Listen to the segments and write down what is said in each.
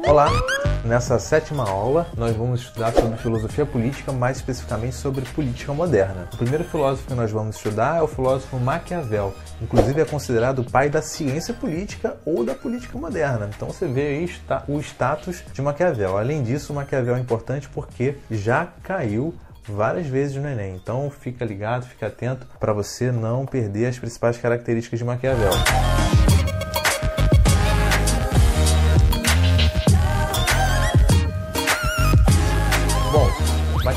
Olá! Nessa sétima aula, nós vamos estudar sobre filosofia política, mais especificamente sobre política moderna. O primeiro filósofo que nós vamos estudar é o filósofo Maquiavel. Inclusive é considerado o pai da ciência política ou da política moderna. Então você vê aí o status de Maquiavel. Além disso, Maquiavel é importante porque já caiu várias vezes no Enem. Então fica ligado, fica atento para você não perder as principais características de Maquiavel.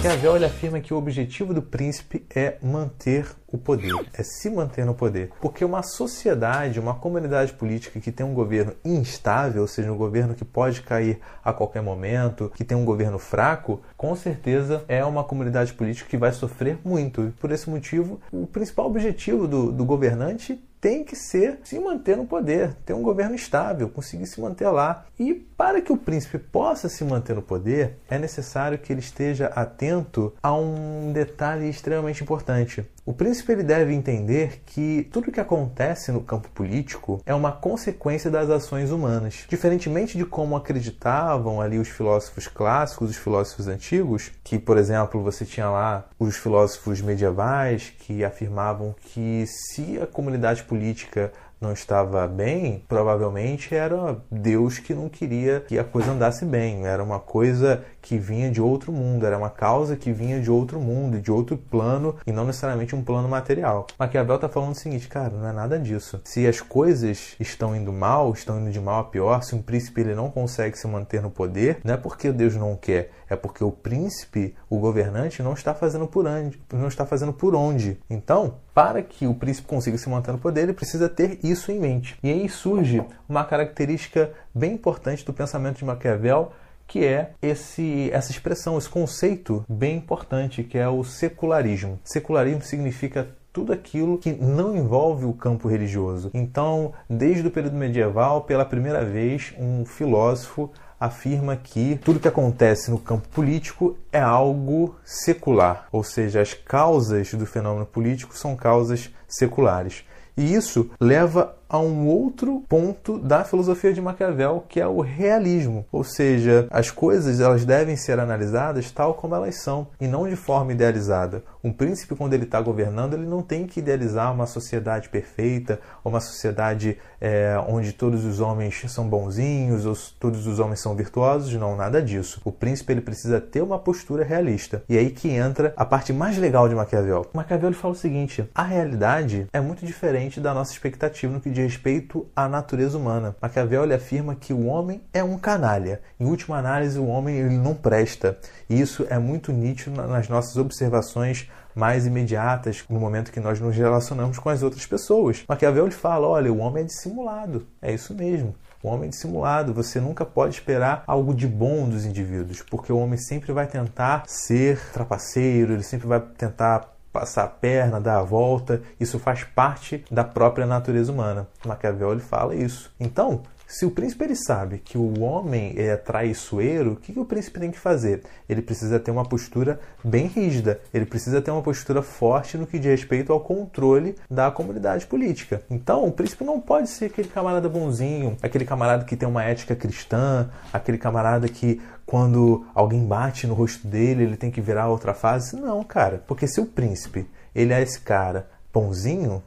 Maquiavel ele afirma que o objetivo do príncipe é manter o poder, é se manter no poder. Porque uma sociedade, uma comunidade política que tem um governo instável, ou seja, um governo que pode cair a qualquer momento, que tem um governo fraco, com certeza é uma comunidade política que vai sofrer muito. E por esse motivo, o principal objetivo do, do governante tem que ser se manter no poder, ter um governo estável, conseguir se manter lá. E para que o príncipe possa se manter no poder, é necessário que ele esteja atento a um detalhe extremamente importante. O príncipe ele deve entender que tudo que acontece no campo político é uma consequência das ações humanas. Diferentemente de como acreditavam ali os filósofos clássicos, os filósofos antigos, que, por exemplo, você tinha lá os filósofos medievais que afirmavam que se a comunidade política não estava bem, provavelmente era Deus que não queria que a coisa andasse bem. Era uma coisa que vinha de outro mundo, era uma causa que vinha de outro mundo, de outro plano e não necessariamente um plano material. Maquiavel está falando o seguinte, cara, não é nada disso. Se as coisas estão indo mal, estão indo de mal a pior, se um príncipe ele não consegue se manter no poder, não é porque Deus não quer, é porque o príncipe, o governante, não está fazendo por onde, não está fazendo por onde. Então, para que o príncipe consiga se manter no poder, ele precisa ter isso em mente. E aí surge uma característica bem importante do pensamento de Maquiavel, que é esse, essa expressão, esse conceito bem importante, que é o secularismo. Secularismo significa tudo aquilo que não envolve o campo religioso. Então, desde o período medieval, pela primeira vez, um filósofo afirma que tudo que acontece no campo político é algo secular, ou seja, as causas do fenômeno político são causas seculares. E isso leva a um outro ponto da filosofia de Maquiavel, que é o realismo, ou seja, as coisas elas devem ser analisadas tal como elas são e não de forma idealizada. Um príncipe quando ele está governando ele não tem que idealizar uma sociedade perfeita, uma sociedade é, onde todos os homens são bonzinhos ou todos os homens são virtuosos, não nada disso. O príncipe ele precisa ter uma postura realista e é aí que entra a parte mais legal de Maquiavel. Maquiavel ele fala o seguinte: a realidade é muito diferente da nossa expectativa no que diz respeito à natureza humana. Maquiavel afirma que o homem é um canalha. Em última análise, o homem ele não presta. E isso é muito nítido nas nossas observações mais imediatas no momento que nós nos relacionamos com as outras pessoas. Maquiavel fala: olha, o homem é dissimulado. É isso mesmo. O homem é dissimulado, você nunca pode esperar algo de bom dos indivíduos, porque o homem sempre vai tentar ser trapaceiro, ele sempre vai tentar passar a perna, dar a volta, isso faz parte da própria natureza humana. Maquiavel fala isso. Então, se o príncipe ele sabe que o homem é traiçoeiro, o que, que o príncipe tem que fazer? Ele precisa ter uma postura bem rígida, ele precisa ter uma postura forte no que diz respeito ao controle da comunidade política. Então, o príncipe não pode ser aquele camarada bonzinho, aquele camarada que tem uma ética cristã, aquele camarada que quando alguém bate no rosto dele, ele tem que virar outra face. Não, cara. Porque se o príncipe, ele é esse cara bonzinho,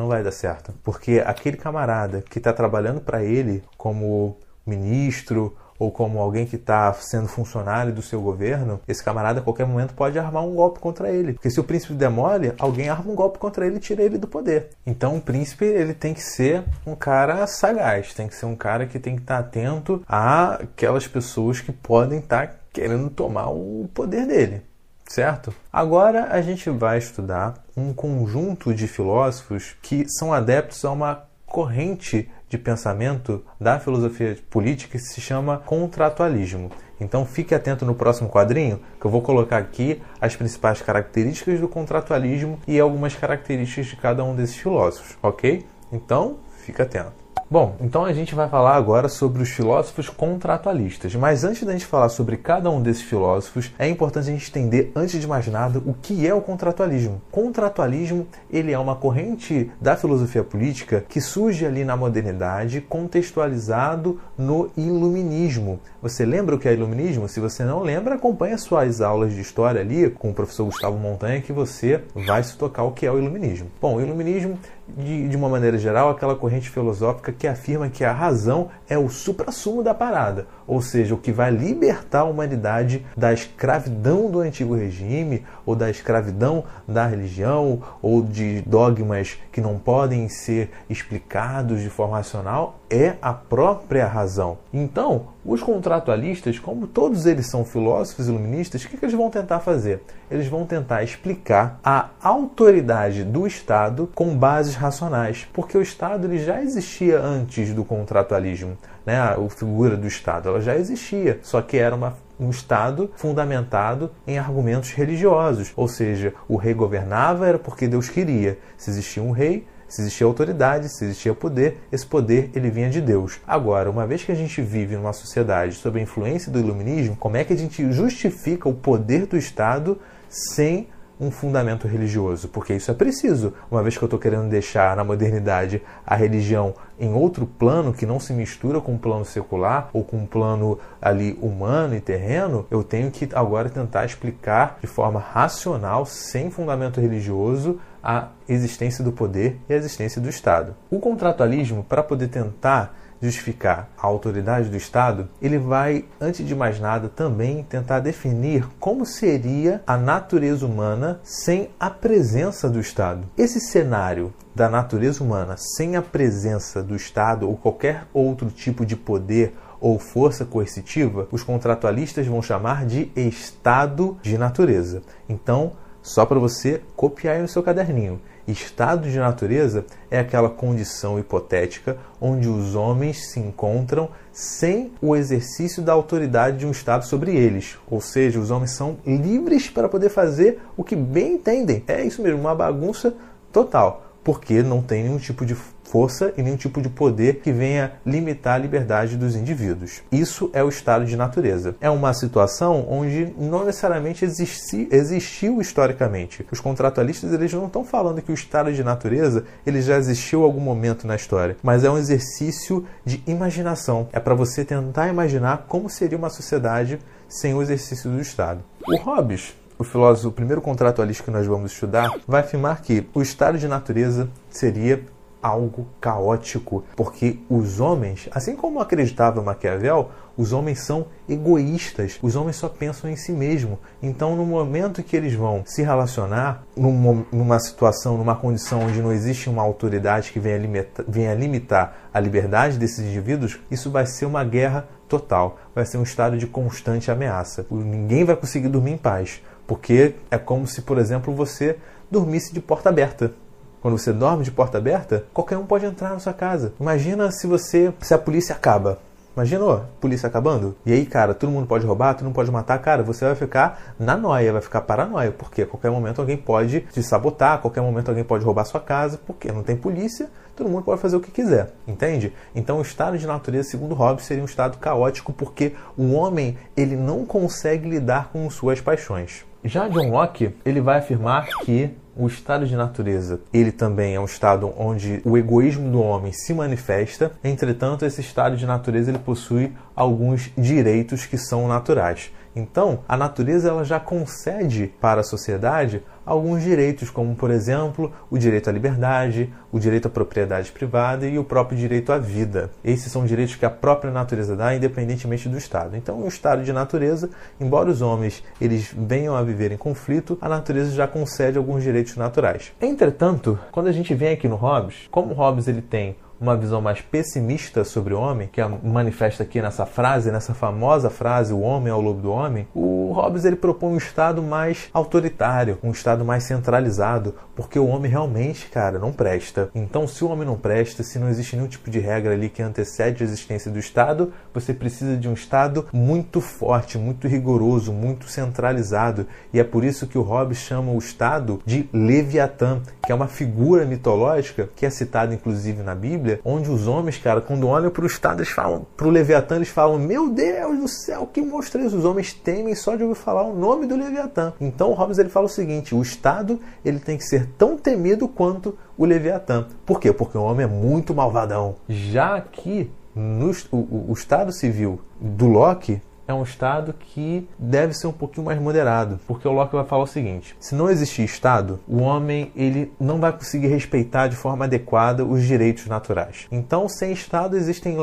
não vai dar certo. Porque aquele camarada que está trabalhando para ele como ministro ou como alguém que está sendo funcionário do seu governo, esse camarada a qualquer momento pode armar um golpe contra ele. Porque se o príncipe demole, alguém arma um golpe contra ele e tira ele do poder. Então o príncipe ele tem que ser um cara sagaz, tem que ser um cara que tem que estar tá atento àquelas pessoas que podem estar tá querendo tomar o poder dele certo? Agora a gente vai estudar um conjunto de filósofos que são adeptos a uma corrente de pensamento da filosofia política que se chama contratualismo. Então fique atento no próximo quadrinho, que eu vou colocar aqui as principais características do contratualismo e algumas características de cada um desses filósofos, ok? Então, fique atento. Bom, então a gente vai falar agora sobre os filósofos contratualistas. Mas antes da gente falar sobre cada um desses filósofos, é importante a gente entender, antes de mais nada, o que é o contratualismo. Contratualismo, ele é uma corrente da filosofia política que surge ali na modernidade, contextualizado no iluminismo. Você lembra o que é iluminismo? Se você não lembra, acompanhe as suas aulas de história ali com o professor Gustavo Montanha que você vai se tocar o que é o iluminismo. Bom, o iluminismo de, de uma maneira geral, aquela corrente filosófica que afirma que a razão é o suprassumo da parada, ou seja, o que vai libertar a humanidade da escravidão do antigo regime, ou da escravidão da religião, ou de dogmas que não podem ser explicados de forma racional, é a própria razão. Então, os contratualistas, como todos eles são filósofos iluministas, o que, eles vão tentar fazer? Eles vão tentar explicar a autoridade do Estado com bases racionais, porque o Estado ele já existia antes do contratualismo, né? A figura do Estado ela já existia, só que era uma um Estado fundamentado em argumentos religiosos, ou seja, o rei governava era porque Deus queria. Se existia um rei, se existia autoridade, se existia poder, esse poder ele vinha de Deus. Agora, uma vez que a gente vive numa sociedade sob a influência do iluminismo, como é que a gente justifica o poder do Estado sem um fundamento religioso, porque isso é preciso. Uma vez que eu estou querendo deixar na modernidade a religião em outro plano que não se mistura com o plano secular ou com um plano ali humano e terreno, eu tenho que agora tentar explicar de forma racional, sem fundamento religioso, a existência do poder e a existência do Estado. O contratualismo, para poder tentar justificar a autoridade do Estado, ele vai, antes de mais nada, também tentar definir como seria a natureza humana sem a presença do Estado. Esse cenário da natureza humana sem a presença do Estado ou qualquer outro tipo de poder ou força coercitiva, os contratualistas vão chamar de estado de natureza. Então, só para você copiar aí no seu caderninho. Estado de natureza é aquela condição hipotética onde os homens se encontram sem o exercício da autoridade de um Estado sobre eles. Ou seja, os homens são livres para poder fazer o que bem entendem. É isso mesmo, uma bagunça total, porque não tem nenhum tipo de força e nenhum tipo de poder que venha limitar a liberdade dos indivíduos. Isso é o estado de natureza. É uma situação onde não necessariamente existi, existiu historicamente. Os contratualistas eles não estão falando que o estado de natureza ele já existiu em algum momento na história, mas é um exercício de imaginação. É para você tentar imaginar como seria uma sociedade sem o exercício do Estado. O Hobbes o filósofo, o primeiro contratualista que nós vamos estudar, vai afirmar que o estado de natureza seria algo caótico, porque os homens, assim como acreditava Maquiavel, os homens são egoístas, os homens só pensam em si mesmo. Então, no momento que eles vão se relacionar, numa situação, numa condição onde não existe uma autoridade que venha limitar, venha limitar a liberdade desses indivíduos, isso vai ser uma guerra total, vai ser um estado de constante ameaça. Ninguém vai conseguir dormir em paz, porque é como se, por exemplo, você dormisse de porta aberta. Quando você dorme de porta aberta, qualquer um pode entrar na sua casa. Imagina se você, se a polícia acaba. Imagina, polícia acabando. E aí, cara, todo mundo pode roubar, todo mundo pode matar. Cara, você vai ficar na noia, vai ficar paranoia. Porque a qualquer momento alguém pode te sabotar, a qualquer momento alguém pode roubar sua casa. Porque não tem polícia, todo mundo pode fazer o que quiser. Entende? Então, o estado de natureza, segundo Hobbes, seria um estado caótico porque o homem ele não consegue lidar com suas paixões. Já John Locke, ele vai afirmar que o estado de natureza, ele também é um estado onde o egoísmo do homem se manifesta. Entretanto, esse estado de natureza ele possui alguns direitos que são naturais. Então, a natureza ela já concede para a sociedade alguns direitos, como por exemplo o direito à liberdade, o direito à propriedade privada e o próprio direito à vida. Esses são direitos que a própria natureza dá, independentemente do Estado. Então, o estado de natureza, embora os homens eles venham a viver em conflito, a natureza já concede alguns direitos naturais. Entretanto, quando a gente vem aqui no Hobbes, como Hobbes ele tem uma visão mais pessimista sobre o homem, que é manifesta aqui nessa frase, nessa famosa frase, o homem é o lobo do homem, o Hobbes ele propõe um estado mais autoritário, um estado mais centralizado, porque o homem realmente, cara, não presta. Então, se o homem não presta, se não existe nenhum tipo de regra ali que antecede a existência do Estado, você precisa de um Estado muito forte, muito rigoroso, muito centralizado. E é por isso que o Hobbes chama o Estado de Leviatã, que é uma figura mitológica que é citada inclusive na Bíblia Bíblia, onde os homens, cara, quando olham para o Estado, eles falam, para o Leviatã, eles falam: Meu Deus do céu, que monstro isso? Os homens temem só de ouvir falar o nome do Leviatã. Então o Hobbes ele fala o seguinte: o Estado ele tem que ser tão temido quanto o Leviatã. Por quê? Porque o homem é muito malvadão. Já aqui, no, o, o Estado Civil do Locke é um Estado que deve ser um pouquinho mais moderado, porque o Locke vai falar o seguinte: se não existir Estado, o homem ele não vai conseguir respeitar de forma adequada os direitos naturais. Então, sem Estado existem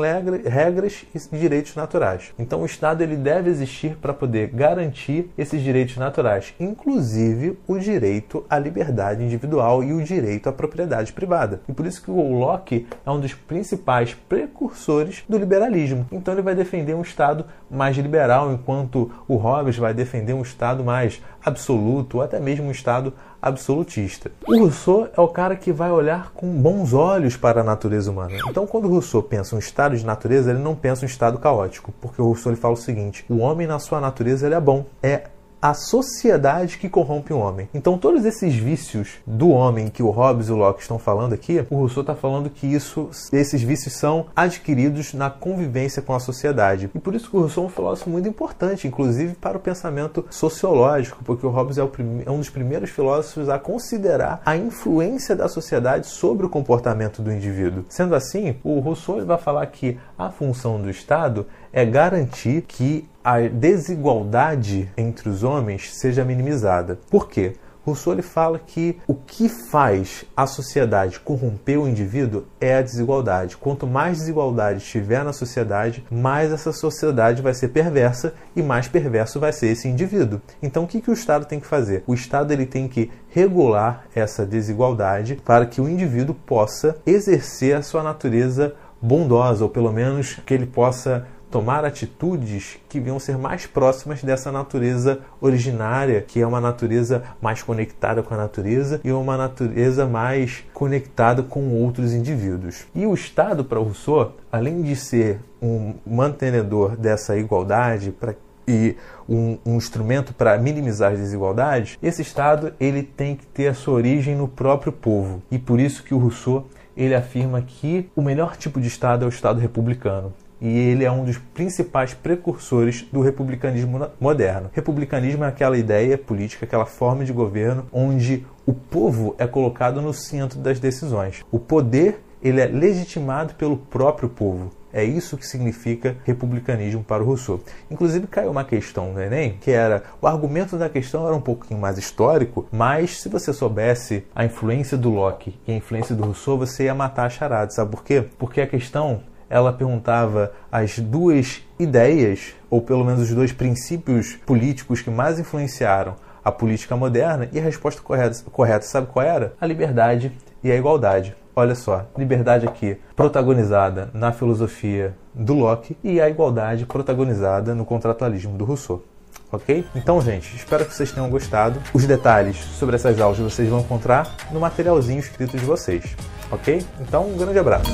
regras e direitos naturais. Então, o Estado ele deve existir para poder garantir esses direitos naturais, inclusive o direito à liberdade individual e o direito à propriedade privada. E por isso que o Locke é um dos principais precursores do liberalismo. Então, ele vai defender um Estado mais liberal liberal, enquanto o Hobbes vai defender um Estado mais absoluto, ou até mesmo um Estado absolutista. O Rousseau é o cara que vai olhar com bons olhos para a natureza humana. Então, quando o Rousseau pensa um estado de natureza, ele não pensa um estado caótico, porque o Rousseau ele fala o seguinte: o homem na sua natureza ele é bom, é a sociedade que corrompe o homem. Então, todos esses vícios do homem que o Hobbes e o Locke estão falando aqui, o Rousseau está falando que isso, esses vícios são adquiridos na convivência com a sociedade. E por isso que o Rousseau é um filósofo muito importante, inclusive para o pensamento sociológico, porque o Hobbes é, o é um dos primeiros filósofos a considerar a influência da sociedade sobre o comportamento do indivíduo. Sendo assim, o Rousseau vai falar que a função do Estado é garantir que a desigualdade entre os homens seja minimizada. Por quê? Rousseau ele fala que o que faz a sociedade corromper o indivíduo é a desigualdade. Quanto mais desigualdade estiver na sociedade, mais essa sociedade vai ser perversa e mais perverso vai ser esse indivíduo. Então, o que, que o Estado tem que fazer? O Estado ele tem que regular essa desigualdade para que o indivíduo possa exercer a sua natureza bondosa, ou pelo menos que ele possa tomar atitudes que venham ser mais próximas dessa natureza originária, que é uma natureza mais conectada com a natureza e uma natureza mais conectada com outros indivíduos. E o Estado, para Rousseau, além de ser um mantenedor dessa igualdade, e um, um instrumento para minimizar as desigualdades, esse Estado ele tem que ter a sua origem no próprio povo. E por isso que o Rousseau ele afirma que o melhor tipo de Estado é o Estado republicano e ele é um dos principais precursores do republicanismo moderno. Republicanismo é aquela ideia política, aquela forma de governo onde o povo é colocado no centro das decisões. O poder ele é legitimado pelo próprio povo. É isso que significa republicanismo para o Rousseau. Inclusive caiu uma questão no Enem, que era o argumento da questão era um pouquinho mais histórico, mas se você soubesse a influência do Locke e a influência do Rousseau, você ia matar a charada. Sabe por quê? Porque a questão ela perguntava as duas ideias, ou pelo menos os dois princípios políticos que mais influenciaram a política moderna, e a resposta correta, correta sabe qual era? A liberdade e a igualdade. Olha só, liberdade aqui protagonizada na filosofia do Locke e a igualdade protagonizada no contratualismo do Rousseau. Ok? Então, gente, espero que vocês tenham gostado. Os detalhes sobre essas aulas vocês vão encontrar no materialzinho escrito de vocês. Ok? Então, um grande abraço.